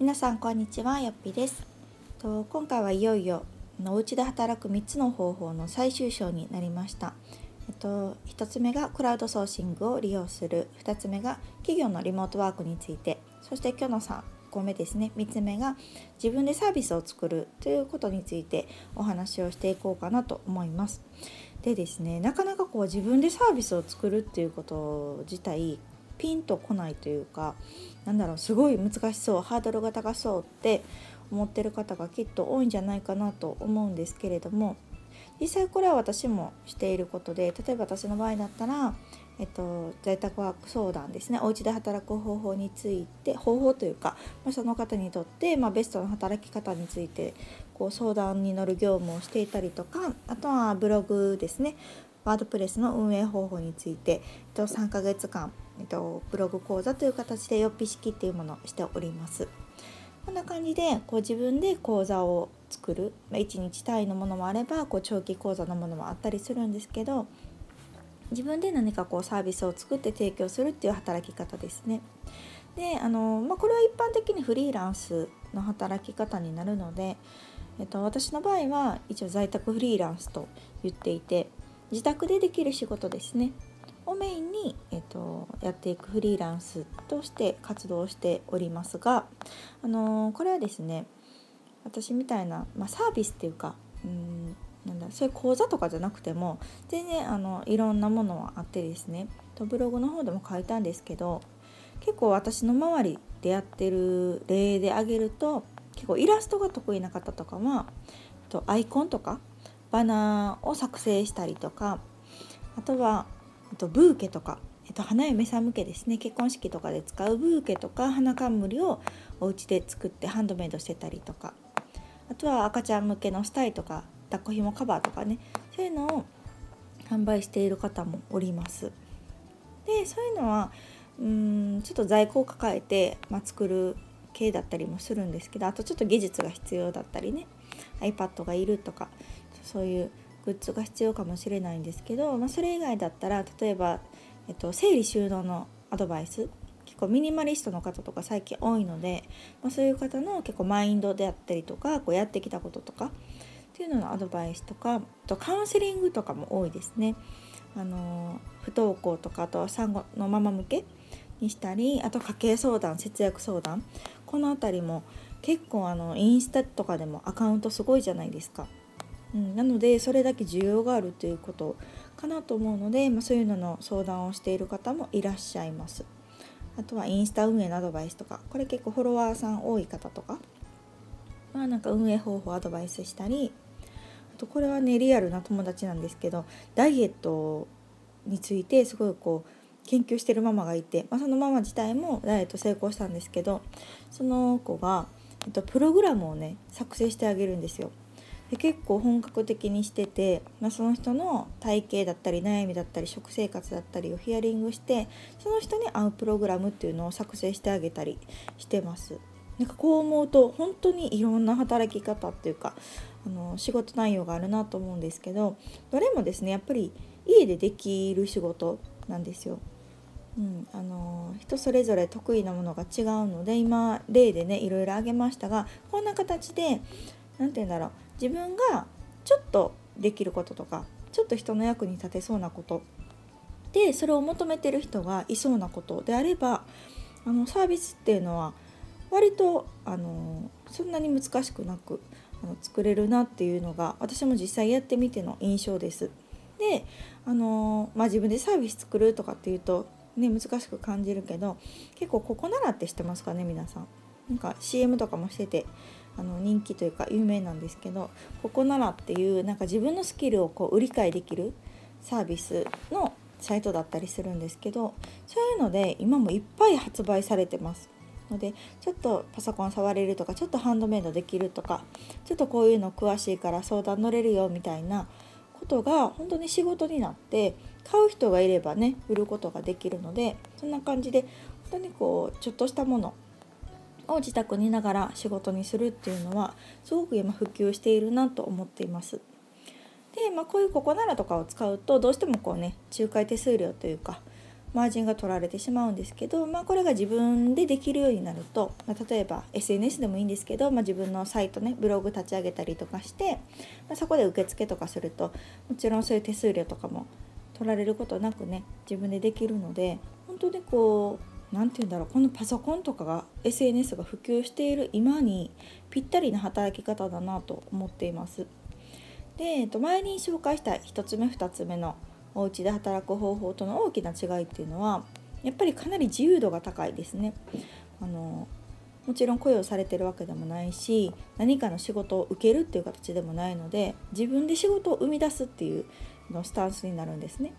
皆さんこんにちはよっぴです。と今回はいよいよのお家で働く3つの方法の最終章になりました。えっと、1つ目がクラウドソーシングを利用する。2つ目が企業のリモートワークについて。そして今日の3個目ですね。3つ目が自分でサービスを作る。ということについてお話をしていこうかなと思います。でですねなかなかこう自分でサービスを作るっていうこと自体ピンとこないというかなんだろうすごい難しそうハードルが高そうって思ってる方がきっと多いんじゃないかなと思うんですけれども実際これは私もしていることで例えば私の場合だったら、えっと、在宅ワーク相談ですねお家で働く方法について方法というか、まあ、その方にとって、まあ、ベストな働き方についてこう相談に乗る業務をしていたりとかあとはブログですねワードプレスの運営方法について、えっと、3ヶ月間えっと、ブログ講座という形でよっぴ式っていうものをしております。こんな感じでこう自分で講座を作る、まあ、1日単位のものもあればこう長期講座のものもあったりするんですけど自分で何かこうサービスを作って提供するっていう働き方ですね。であの、まあ、これは一般的にフリーランスの働き方になるので、えっと、私の場合は一応在宅フリーランスと言っていて自宅でできる仕事ですねをメインに、えーと、やっていくフリーランスとして活動しておりますが、あのー、これはですね私みたいな、まあ、サービスっていうかうんなんだそういう講座とかじゃなくても全然あのいろんなものはあってですねとブログの方でも書いたんですけど結構私の周りでやってる例で挙げると結構イラストが得意な方とかはとアイコンとかバナーを作成したりとかあとはとブーケとか、えっと、花嫁さん向けですね。結婚式とかで使うブーケとか花冠をお家で作ってハンドメイドしてたりとか。あとは赤ちゃん向けのスタイとか抱っこひもカバーとかね。そういうのを販売している方もおります。でそういうのはうんちょっと在庫を抱えて、まあ、作る系だったりもするんですけどあとちょっと技術が必要だったりね。iPad がいるとかそういうグッズが必要かもしれないんですけど、まあ、それ以外だったら例えば、えっと、整理収納のアドバイス結構ミニマリストの方とか最近多いので、まあ、そういう方の結構マインドであったりとかこうやってきたこととかっていうののアドバイスとかとカウンセリングとかも多いですね。あの不登校とかあとは産後のママ向けにしたりあと家計相談節約相談この辺りも結構あのインスタとかでもアカウントすごいじゃないですか。うん、なのでそれだけ需要があるということかなと思うので、まあ、そういうのの相談をしている方もいらっしゃいます。あとはインスタ運営のアドバイスとかこれ結構フォロワーさん多い方とかまあなんか運営方法アドバイスしたりあとこれはねリアルな友達なんですけどダイエットについてすごいこう研究してるママがいて、まあ、そのママ自体もダイエット成功したんですけどその子が、えっと、プログラムをね作成してあげるんですよ。で結構本格的にしてて、まあ、その人の体型だったり悩みだったり食生活だったりをヒアリングしてその人に合うプログラムっていうのを作成してあげたりしてます。なんかこう思うと本当にいろんな働き方っていうかあの仕事内容があるなと思うんですけどどれもですねやっぱり家でできる仕事なんですよ。うん、あの人それぞれ得意なものが違うので今例でねいろいろ挙げましたがこんな形で何て言うんだろう自分がちょっとできることとかちょっと人の役に立てそうなことでそれを求めてる人がいそうなことであればあのサービスっていうのは割とあのそんなに難しくなくあの作れるなっていうのが私も実際やってみての印象です。であの、まあ、自分でサービス作るとかっていうと、ね、難しく感じるけど結構ここならって知ってますかね皆さん。なんか CM とかもしててあの人気というか有名なんですけどここならっていうなんか自分のスキルをこう売り買いできるサービスのサイトだったりするんですけどそういうので今もいっぱい発売されてます。のでちょっとパソコン触れるとかちょっとハンドメイドできるとかちょっとこういうの詳しいから相談乗れるよみたいなことが本当に仕事になって買う人がいればね売ることができるのでそんな感じで本当にこうちょっとしたものを自宅にいながら仕事にするっていうのはすごく今普及しているなと思っています。で、まあ、こういうココナラとかを使うとどうしてもこうね仲介手数料というかマージンが取られてしまうんですけど、まあ、これが自分でできるようになると、まあ、例えば SNS でもいいんですけど、まあ、自分のサイトねブログ立ち上げたりとかして、まそこで受付とかするともちろんそういう手数料とかも取られることなくね自分でできるので本当にこう何て言うんだろうこのパソコンとかが SNS が普及している今にぴったりな働き方だなと思っています。で、えっと、前に紹介した1つ目2つ目のお家で働く方法との大きな違いっていうのはやっぱりかなり自由度が高いですね。あのもちろん雇用されてるわけでもないし何かの仕事を受けるっていう形でもないので自分で仕事を生み出すっていうのスタンスになるんですね。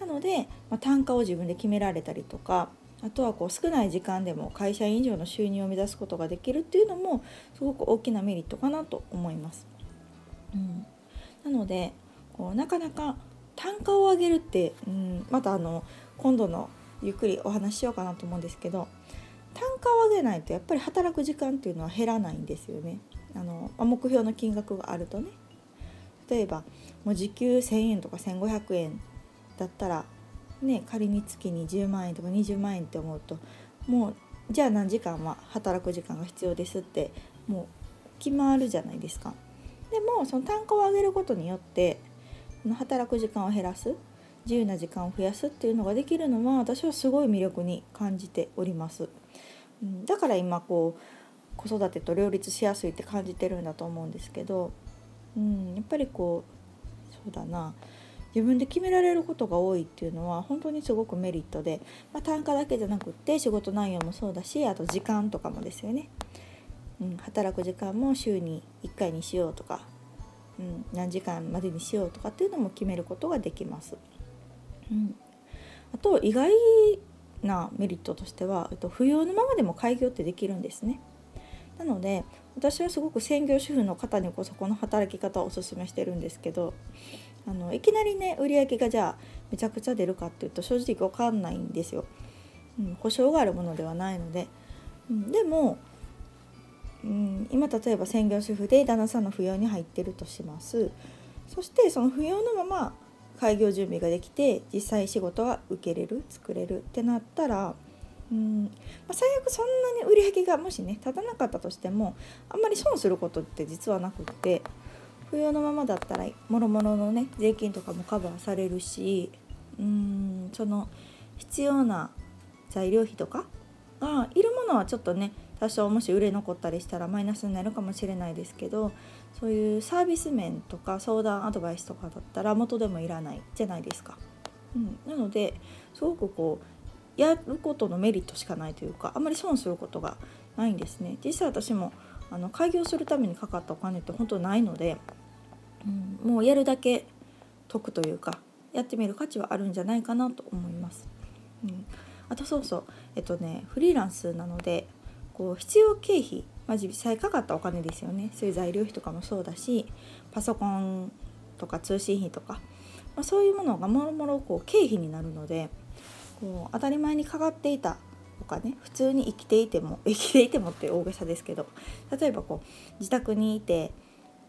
なので、まあ、単価を自分で決められたりとかあとはこう少ない時間でも会社員以上の収入を目指すことができるっていうのもすごく大きなメリットかなと思います。うん、なのでこうなかなか単価を上げるって、うん、またあの今度のゆっくりお話ししようかなと思うんですけど単価を上げないとやっぱり働く時間っていうのは減らないんですよね。あの目標の金額があるとね例えばもう時給1,000円とか1,500円だったらね仮に月に10万円とか20万円って思うともうじゃあ何時間は働く時間が必要ですってもう決まるじゃないですか。でもその単価を上げることによって働く時間を減らす自由な時間を増やすっていうのができるのは私はすごい魅力に感じております。だから今こう子育てと両立しやすいって感じてるんだと思うんですけど、うん、やっぱりこうそうだな自分で決められることが多いっていうのは本当にすごくメリットで、まあ、単価だけじゃなくって仕事内容もそうだしあと時間とかもですよね。うん、働く時間も週に1回にしようとかうん、何時間までにしようとかっていうのも決めることができます。うん、あと意外なメリットとしては、えっと、不要のままでも開業ってできるんですね。なので私はすごく専業主婦の方にこそこの働き方をおすすめしてるんですけどあのいきなりね売り上げがじゃあめちゃくちゃ出るかっていうと正直分かんないんですよ。うん、保証があるものではないので、うん、でもうん、今例えば専業主婦で旦那さんの扶養に入ってるとします。そしてその扶養のまま開業準備ができて実際仕事が受けれる作れるってなったらうん、まあ、最悪そんなに売り上げがもしね立たなかったとしてもあんまり損することって実はなくって。扶養のままだったらもろもろのね税金とかもカバーされるしうんその必要な材料費とかがいるものはちょっとね多少もし売れ残ったりしたらマイナスになるかもしれないですけどそういうサービス面とか相談アドバイスとかだったら元でもいらないじゃないですか。うん、なのですごくこうやることのメリットしかないというかあんまり損することがないんですね。実際私もあの開業するためにかかったお金って本当ないので、うん、もうやるだけ得というかやってみる価値はあるんじゃないかなと思います。うん、あとそうそうえっとねフリーランスなのでこう必要経費、まあ、実際かかったお金ですよねそういう材料費とかもそうだしパソコンとか通信費とか、まあ、そういうものがもろもろこう経費になるのでこう当たり前にかかっていたお金普通に生きていても生きていてもって大げさですけど例えばこう自宅にいて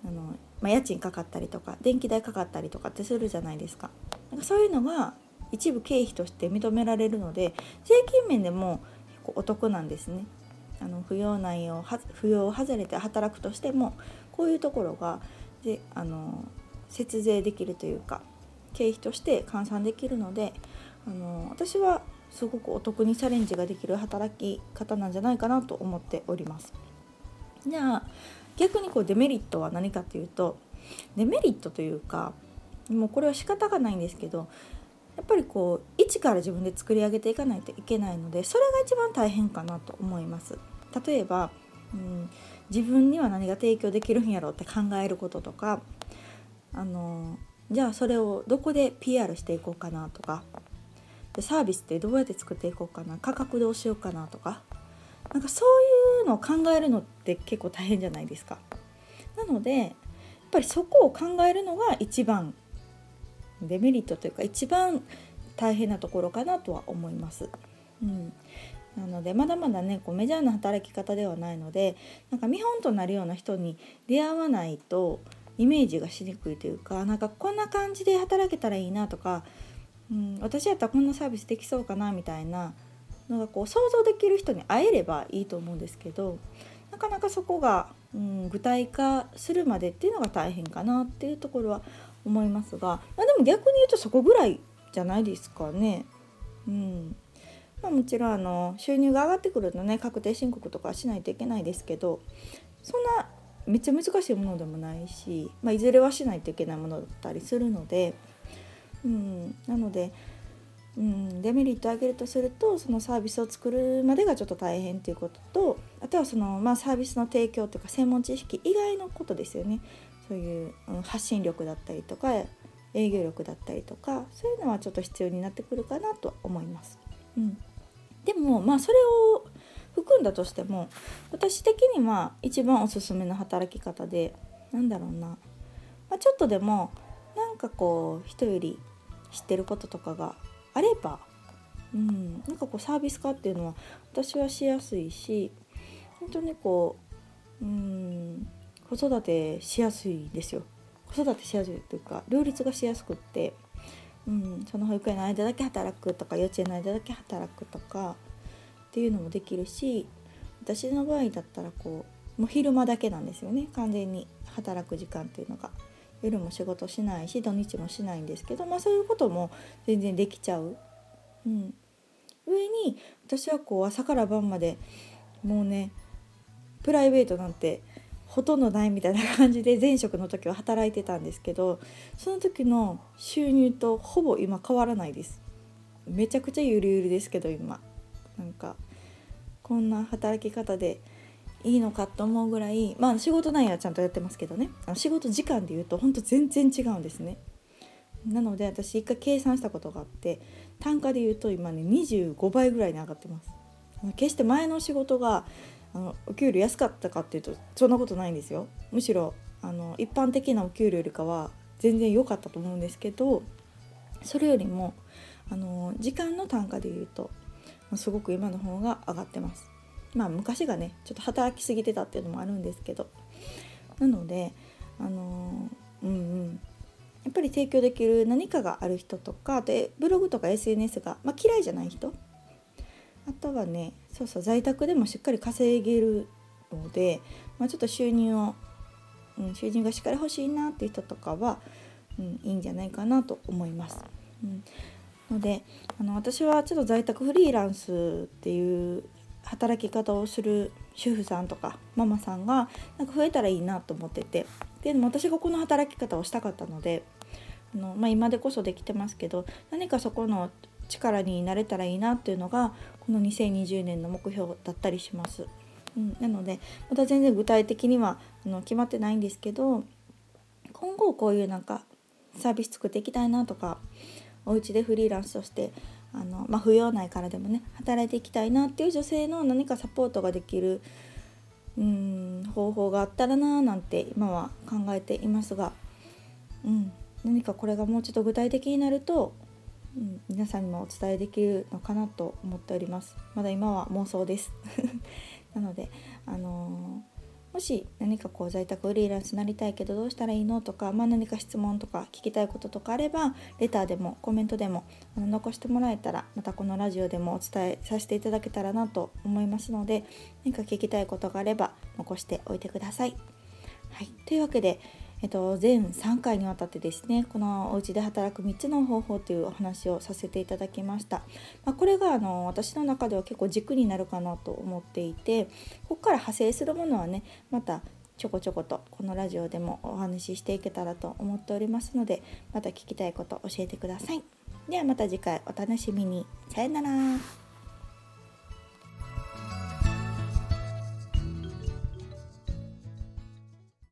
あの、まあ、家賃かかったりとか電気代かかったりとかってするじゃないですか。なんかそういうのが一部経費として認められるので税金面でも結構お得なんですね。あの扶養内容扶養を外れて働くとしてもこういうところがであの節税できるというか経費として換算できるのであの私はすごくお得にチャレンジができる働き方なんじゃないかなと思っております。じゃあ逆にこうデメリットは何かというとデメリットというかもうこれは仕方がないんですけどやっぱりこう一から自分で作り上げていかないといけないのでそれが一番大変かなと思います。例えば、うん、自分には何が提供できるんやろうって考えることとかあのじゃあそれをどこで PR していこうかなとかでサービスってどうやって作っていこうかな価格どうしようかなとかなんかそううのを考えるのって結構大変じゃないですか。なのでやっぱりそこを考えるのが一番デメリットというか一番大変なところかなとは思います。うん、なのでまだまだねこうメジャーな働き方ではないのでなんか見本となるような人に出会わないとイメージがしにくいというかなんかこんな感じで働けたらいいなとか、うん、私やったらこんなサービスできそうかなみたいなのがこう想像できる人に会えればいいと思うんですけどなかなかそこが、うん、具体化するまでっていうのが大変かなっていうところは思いますが、まあ、でも逆に言うとそこぐらいじゃないですかね。うんまあ、もちろんあの収入が上がってくるとね確定申告とかしないといけないですけどそんなめっちゃ難しいものでもないし、まあ、いずれはしないといけないものだったりするので、うん、なので、うん、デメリットを挙げるとするとそのサービスを作るまでがちょっと大変ということとあとはその、まあ、サービスの提供というか専門知識以外のことですよね。そういう、うん、発信力だったりとか営業力だったりとかそういうのはちょっと必要になってくるかなとは思います。うん、でもまあそれを含んだとしても私的には一番おすすめの働き方でなんだろうな、まあ、ちょっとでもなんかこう人より知ってることとかがあれば、うん、なんかこうサービス化っていうのは私はしやすいし本当にこう、うん、子育てしやすいですよ。子育てしやすいというか両立がしやすくって、うん、その保育園の間だけ働くとか幼稚園の間だけ働くとかっていうのもできるし私の場合だったらこうもう昼間だけなんですよね。完全に働く時間っていうのが。夜も仕事しないし土日もしないんですけどまあそういうことも全然できちゃう。うん、上に私はこう朝から晩までもうねプライベートなんてほとんどないみたいな感じで前職の時は働いてたんですけどその時の収入とほぼ今変わらないです。めちゃくちゃゆるゆるですけど今。なんかこんな働き方でいいのかと思うぐらいまあ仕事内容はちゃんとやってますけどね。あの仕事時間で言うとほんと全然違うんですね。なので私一回計算したことがあって単価で言うと今ね25倍ぐらいに上がってます。決して前の仕事があのお給料安かったかっていうとそんなことないんですよ。むしろあの一般的なお給料よりかは全然良かったと思うんですけどそれよりもあの時間の単価で言うとすごく今の方が上がってます。まあ昔がねちょっと働きすぎてたっていうのもあるんですけど。なのであのうんうん。やっぱり提供できる何かがある人とかでブログとか SNS が、まあ、嫌いじゃない人。あとはねそうそう在宅でもしっかり稼げるので、まあ、ちょっと収入を、うん、収入がしっかり欲しいなっていう人とかは、うん、いいんじゃないかなと思います。うん、のであの私はちょっと在宅フリーランスっていう働き方をする主婦さんとかママさんがなんか増えたらいいなと思っててでも私がこの働き方をしたかったのであの、まあ、今でこそできてますけど何かそこの力になれたらいいなっていうのがこの2020年の目標だったりします。うん、なのでまた全然具体的にはあの決まってないんですけど今後こういうなんかサービス作っていきたいなとかお家でフリーランスとしてあの、まあ、扶養内からでもね働いていきたいなっていう女性の何かサポートができるうん方法があったらななんて今は考えていますが、うん、何かこれがもうちょっと具体的になるとうん、皆さんにもお伝えできるのかなと思っております。まだ今は妄想です。なのであの、もし何かこう在宅フリーランスになりたいけどどうしたらいいのとか、まあ、何か質問とか聞きたいこととかあればレターでもコメントでもあの残してもらえたらまたこのラジオでもお伝えさせていただけたらなと思いますので何か聞きたいことがあれば残しておいてください。はい、というわけでえっと、全3回にわたってですねこのお家で働く3つの方法というお話をさせていただきました、まあ、これがあの私の中では結構軸になるかなと思っていてここから派生するものはねまたちょこちょことこのラジオでもお話ししていけたらと思っておりますのでまた聞きたいこと教えてください。ではまた次回お楽しみに。さよなら。